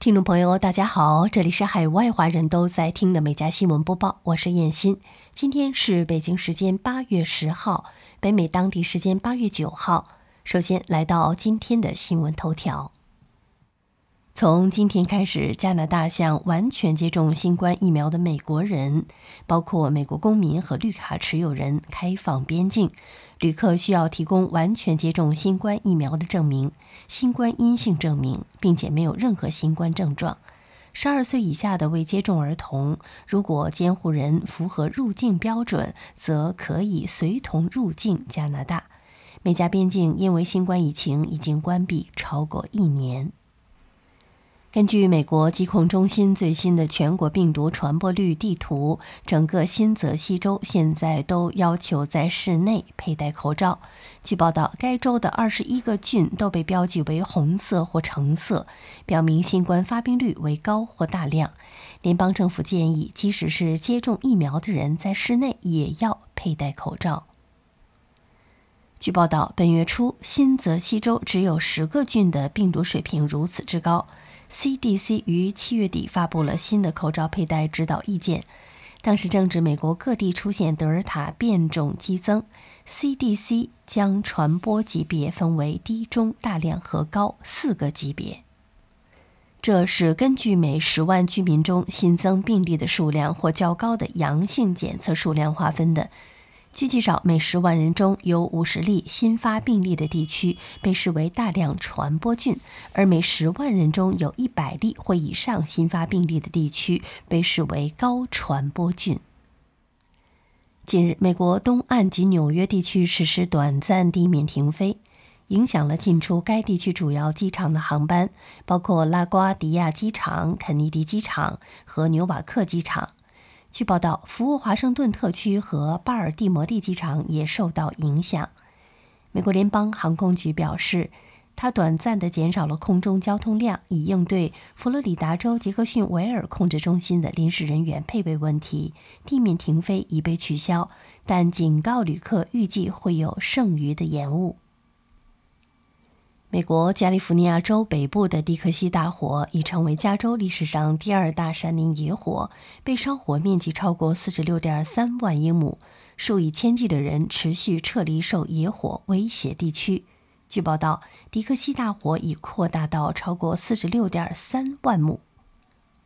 听众朋友，大家好，这里是海外华人都在听的《美家新闻播报》，我是燕欣。今天是北京时间八月十号，北美当地时间八月九号。首先来到今天的新闻头条。从今天开始，加拿大向完全接种新冠疫苗的美国人，包括美国公民和绿卡持有人，开放边境。旅客需要提供完全接种新冠疫苗的证明、新冠阴性证明，并且没有任何新冠症状。十二岁以下的未接种儿童，如果监护人符合入境标准，则可以随同入境加拿大。美加边境因为新冠疫情已经关闭超过一年。根据美国疾控中心最新的全国病毒传播率地图，整个新泽西州现在都要求在室内佩戴口罩。据报道，该州的二十一个郡都被标记为红色或橙色，表明新冠发病率为高或大量。联邦政府建议，即使是接种疫苗的人，在室内也要佩戴口罩。据报道，本月初，新泽西州只有十个郡的病毒水平如此之高。CDC 于七月底发布了新的口罩佩戴指导意见，当时正值美国各地出现德尔塔变种激增。CDC 将传播级别分为低、中、大量和高四个级别，这是根据每十万居民中新增病例的数量或较高的阳性检测数量划分的。据介绍，每十万人中有五十例新发病例的地区被视为大量传播郡，而每十万人中有一百例或以上新发病例的地区被视为高传播郡。近日，美国东岸及纽约地区实施短暂地面停飞，影响了进出该地区主要机场的航班，包括拉瓜迪亚机场、肯尼迪机场和纽瓦克机场。据报道，服务华盛顿特区和巴尔的摩的机场也受到影响。美国联邦航空局表示，它短暂地减少了空中交通量，以应对佛罗里达州杰克逊维尔控制中心的临时人员配备问题。地面停飞已被取消，但警告旅客预计会有剩余的延误。美国加利福尼亚州北部的迪克西大火已成为加州历史上第二大山林野火，被烧火面积超过四十六点三万英亩，数以千计的人持续撤离受野火威胁地区。据报道，迪克西大火已扩大到超过四十六点三万亩，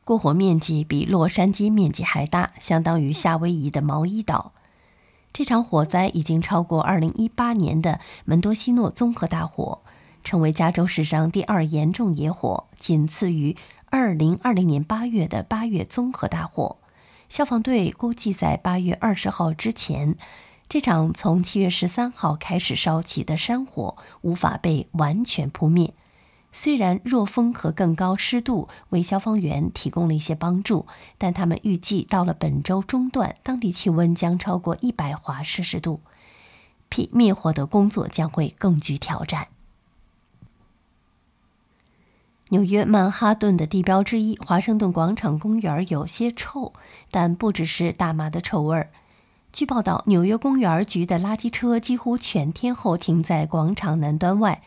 过火面积比洛杉矶面积还大，相当于夏威夷的毛伊岛。这场火灾已经超过二零一八年的门多西诺综合大火。成为加州史上第二严重野火，仅次于2020年8月的八月综合大火。消防队估计在8月20号之前，这场从7月13号开始烧起的山火无法被完全扑灭。虽然弱风和更高湿度为消防员提供了一些帮助，但他们预计到了本周中段，当地气温将超过100华摄氏度，灭灭火的工作将会更具挑战。纽约曼哈顿的地标之一——华盛顿广场公园有些臭，但不只是大麻的臭味儿。据报道，纽约公园局的垃圾车几乎全天候停在广场南端外，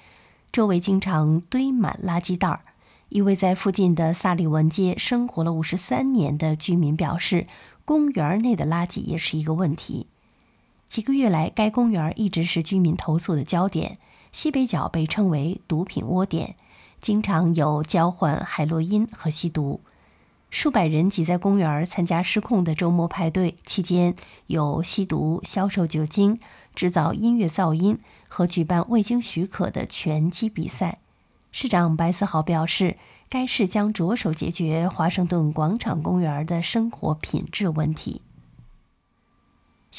周围经常堆满垃圾袋儿。一位在附近的萨利文街生活了五十三年的居民表示，公园内的垃圾也是一个问题。几个月来，该公园一直是居民投诉的焦点。西北角被称为“毒品窝点”。经常有交换海洛因和吸毒，数百人挤在公园参加失控的周末派对，期间有吸毒、销售酒精、制造音乐噪音和举办未经许可的拳击比赛。市长白思豪表示，该市将着手解决华盛顿广场公园的生活品质问题。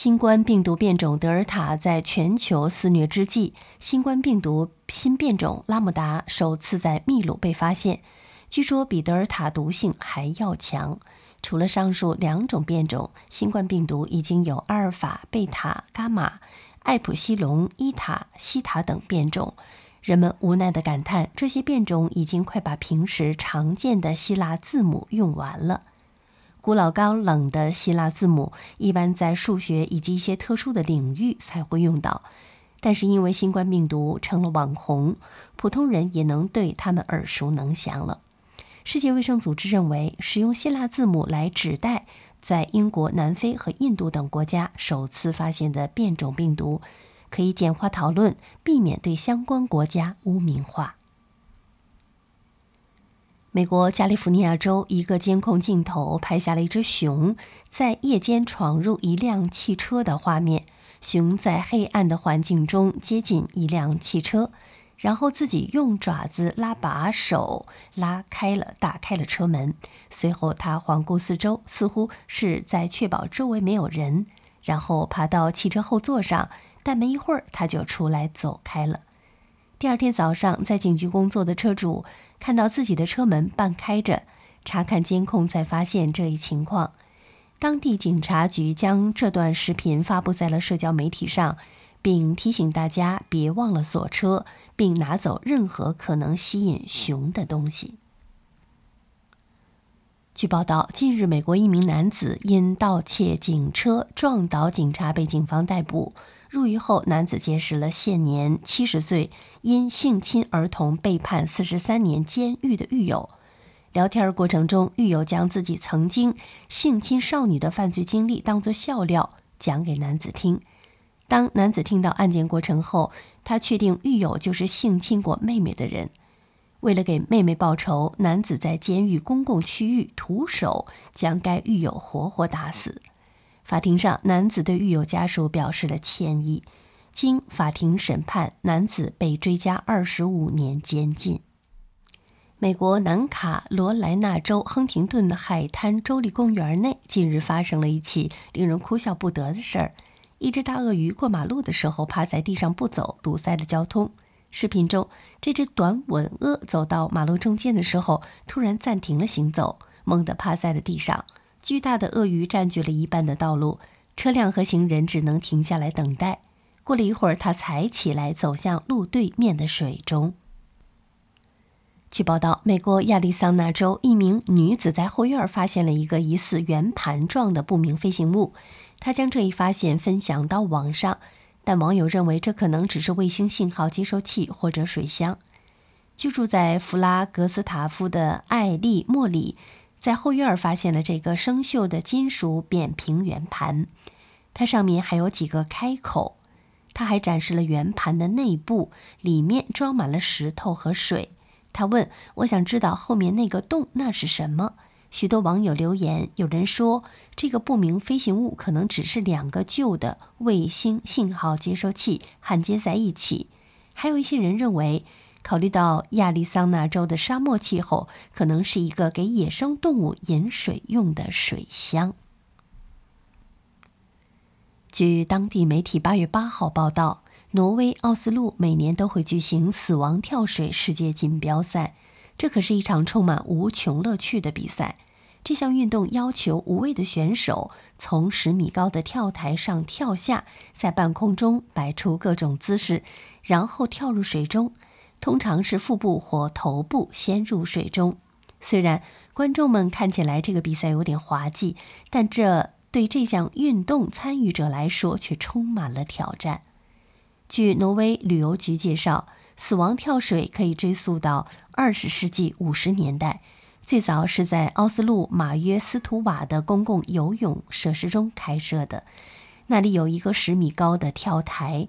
新冠病毒变种德尔塔在全球肆虐之际，新冠病毒新变种拉姆达首次在秘鲁被发现，据说比德尔塔毒性还要强。除了上述两种变种，新冠病毒已经有阿尔法、贝塔、伽马、艾普西龙、伊塔、西塔等变种。人们无奈地感叹，这些变种已经快把平时常见的希腊字母用完了。古老高冷的希腊字母一般在数学以及一些特殊的领域才会用到，但是因为新冠病毒成了网红，普通人也能对他们耳熟能详了。世界卫生组织认为，使用希腊字母来指代在英国、南非和印度等国家首次发现的变种病毒，可以简化讨论，避免对相关国家污名化。美国加利福尼亚州一个监控镜头拍下了一只熊在夜间闯入一辆汽车的画面。熊在黑暗的环境中接近一辆汽车，然后自己用爪子拉把手，拉开了、打开了车门。随后，他环顾四周，似乎是在确保周围没有人，然后爬到汽车后座上。但没一会儿，他就出来走开了。第二天早上，在警局工作的车主。看到自己的车门半开着，查看监控才发现这一情况。当地警察局将这段视频发布在了社交媒体上，并提醒大家别忘了锁车，并拿走任何可能吸引熊的东西。据报道，近日美国一名男子因盗窃警车撞倒警察被警方逮捕。入狱后，男子结识了现年七十岁、因性侵儿童被判四十三年监狱的狱友。聊天过程中，狱友将自己曾经性侵少女的犯罪经历当作笑料讲给男子听。当男子听到案件过程后，他确定狱友就是性侵过妹妹的人。为了给妹妹报仇，男子在监狱公共区域徒手将该狱友活活打死。法庭上，男子对狱友家属表示了歉意。经法庭审判，男子被追加二十五年监禁。美国南卡罗来纳州亨廷顿的海滩州立公园内，近日发生了一起令人哭笑不得的事儿：一只大鳄鱼过马路的时候趴在地上不走，堵塞了交通。视频中，这只短吻鳄走到马路中间的时候，突然暂停了行走，猛地趴在了地上。巨大的鳄鱼占据了一半的道路，车辆和行人只能停下来等待。过了一会儿，它才起来走向路对面的水中。据报道，美国亚利桑那州一名女子在后院发现了一个疑似圆盘状的不明飞行物，她将这一发现分享到网上，但网友认为这可能只是卫星信号接收器或者水箱。居住在弗拉格斯塔夫的艾丽·莫里。在后院发现了这个生锈的金属扁平圆盘，它上面还有几个开口。他还展示了圆盘的内部，里面装满了石头和水。他问：“我想知道后面那个洞那是什么？”许多网友留言，有人说这个不明飞行物可能只是两个旧的卫星信号接收器焊接在一起，还有一些人认为。考虑到亚利桑那州的沙漠气候，可能是一个给野生动物饮水用的水箱。据当地媒体八月八号报道，挪威奥斯陆每年都会举行死亡跳水世界锦标赛，这可是一场充满无穷乐趣的比赛。这项运动要求无畏的选手从十米高的跳台上跳下，在半空中摆出各种姿势，然后跳入水中。通常是腹部或头部先入水中。虽然观众们看起来这个比赛有点滑稽，但这对这项运动参与者来说却充满了挑战。据挪威旅游局介绍，死亡跳水可以追溯到二十世纪五十年代，最早是在奥斯陆马约斯图瓦的公共游泳设施中开设的，那里有一个十米高的跳台。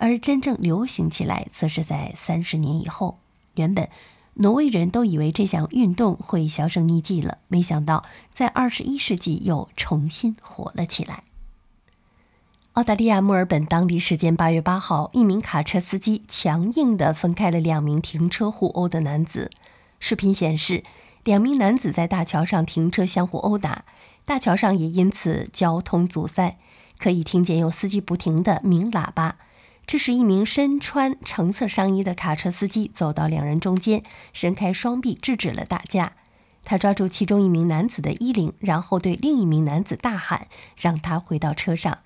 而真正流行起来，则是在三十年以后。原本，挪威人都以为这项运动会销声匿迹了，没想到在二十一世纪又重新火了起来。澳大利亚墨尔本当地时间八月八号，一名卡车司机强硬地分开了两名停车互殴的男子。视频显示，两名男子在大桥上停车相互殴打，大桥上也因此交通阻塞，可以听见有司机不停地鸣喇叭。这时，一名身穿橙色上衣的卡车司机走到两人中间，伸开双臂制止了打架。他抓住其中一名男子的衣领，然后对另一名男子大喊，让他回到车上。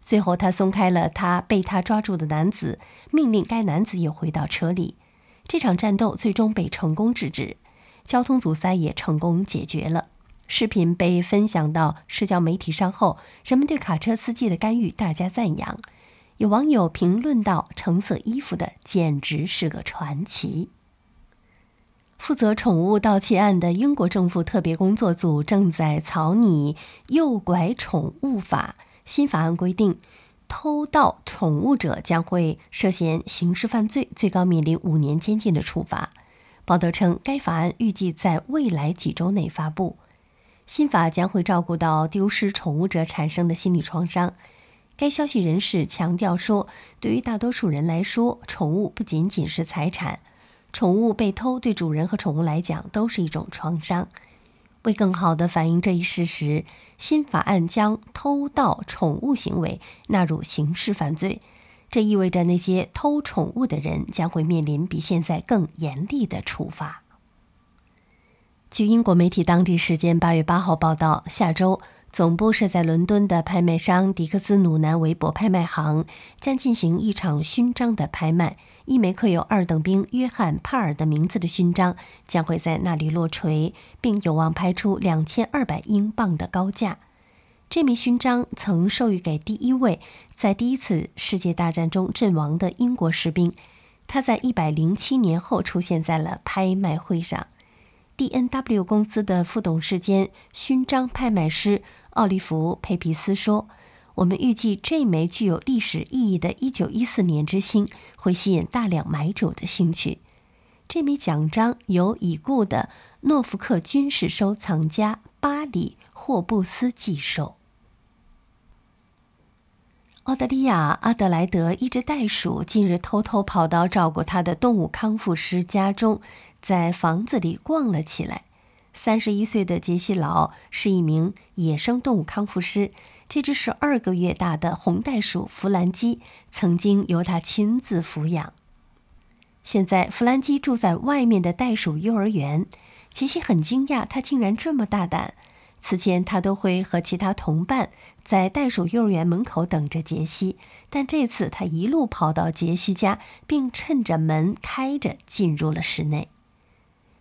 最后，他松开了他被他抓住的男子，命令该男子也回到车里。这场战斗最终被成功制止，交通阻塞也成功解决了。视频被分享到社交媒体上后，人们对卡车司机的干预大加赞扬。有网友评论道：“橙色衣服的简直是个传奇。”负责宠物盗窃案的英国政府特别工作组正在草拟《诱拐宠物法》新法案，规定偷盗宠物者将会涉嫌刑事犯罪，最高面临五年监禁的处罚。报道称，该法案预计在未来几周内发布。新法将会照顾到丢失宠物者产生的心理创伤。该消息人士强调说，对于大多数人来说，宠物不仅仅是财产。宠物被偷对主人和宠物来讲都是一种创伤。为更好地反映这一事实，新法案将偷盗宠物行为纳入刑事犯罪。这意味着那些偷宠物的人将会面临比现在更严厉的处罚。据英国媒体当地时间八月八号报道，下周。总部设在伦敦的拍卖商迪克斯努南韦伯拍卖行将进行一场勋章的拍卖。一枚刻有二等兵约翰·帕尔的名字的勋章将会在那里落锤，并有望拍出两千二百英镑的高价。这枚勋章曾授予给第一位在第一次世界大战中阵亡的英国士兵。他在一百零七年后出现在了拍卖会上。D N W 公司的副董事兼勋章拍卖师。奥利弗·佩皮斯说：“我们预计这枚具有历史意义的1914年之星会吸引大量买主的兴趣。这枚奖章由已故的诺福克军事收藏家巴里·霍布斯继受。”澳大利亚阿德莱德一只袋鼠近日偷偷跑到照顾它的动物康复师家中，在房子里逛了起来。三十一岁的杰西劳是一名野生动物康复师。这只十二个月大的红袋鼠弗兰基曾经由他亲自抚养。现在，弗兰基住在外面的袋鼠幼儿园。杰西很惊讶，他竟然这么大胆。此前，他都会和其他同伴在袋鼠幼儿园门口等着杰西，但这次他一路跑到杰西家，并趁着门开着进入了室内。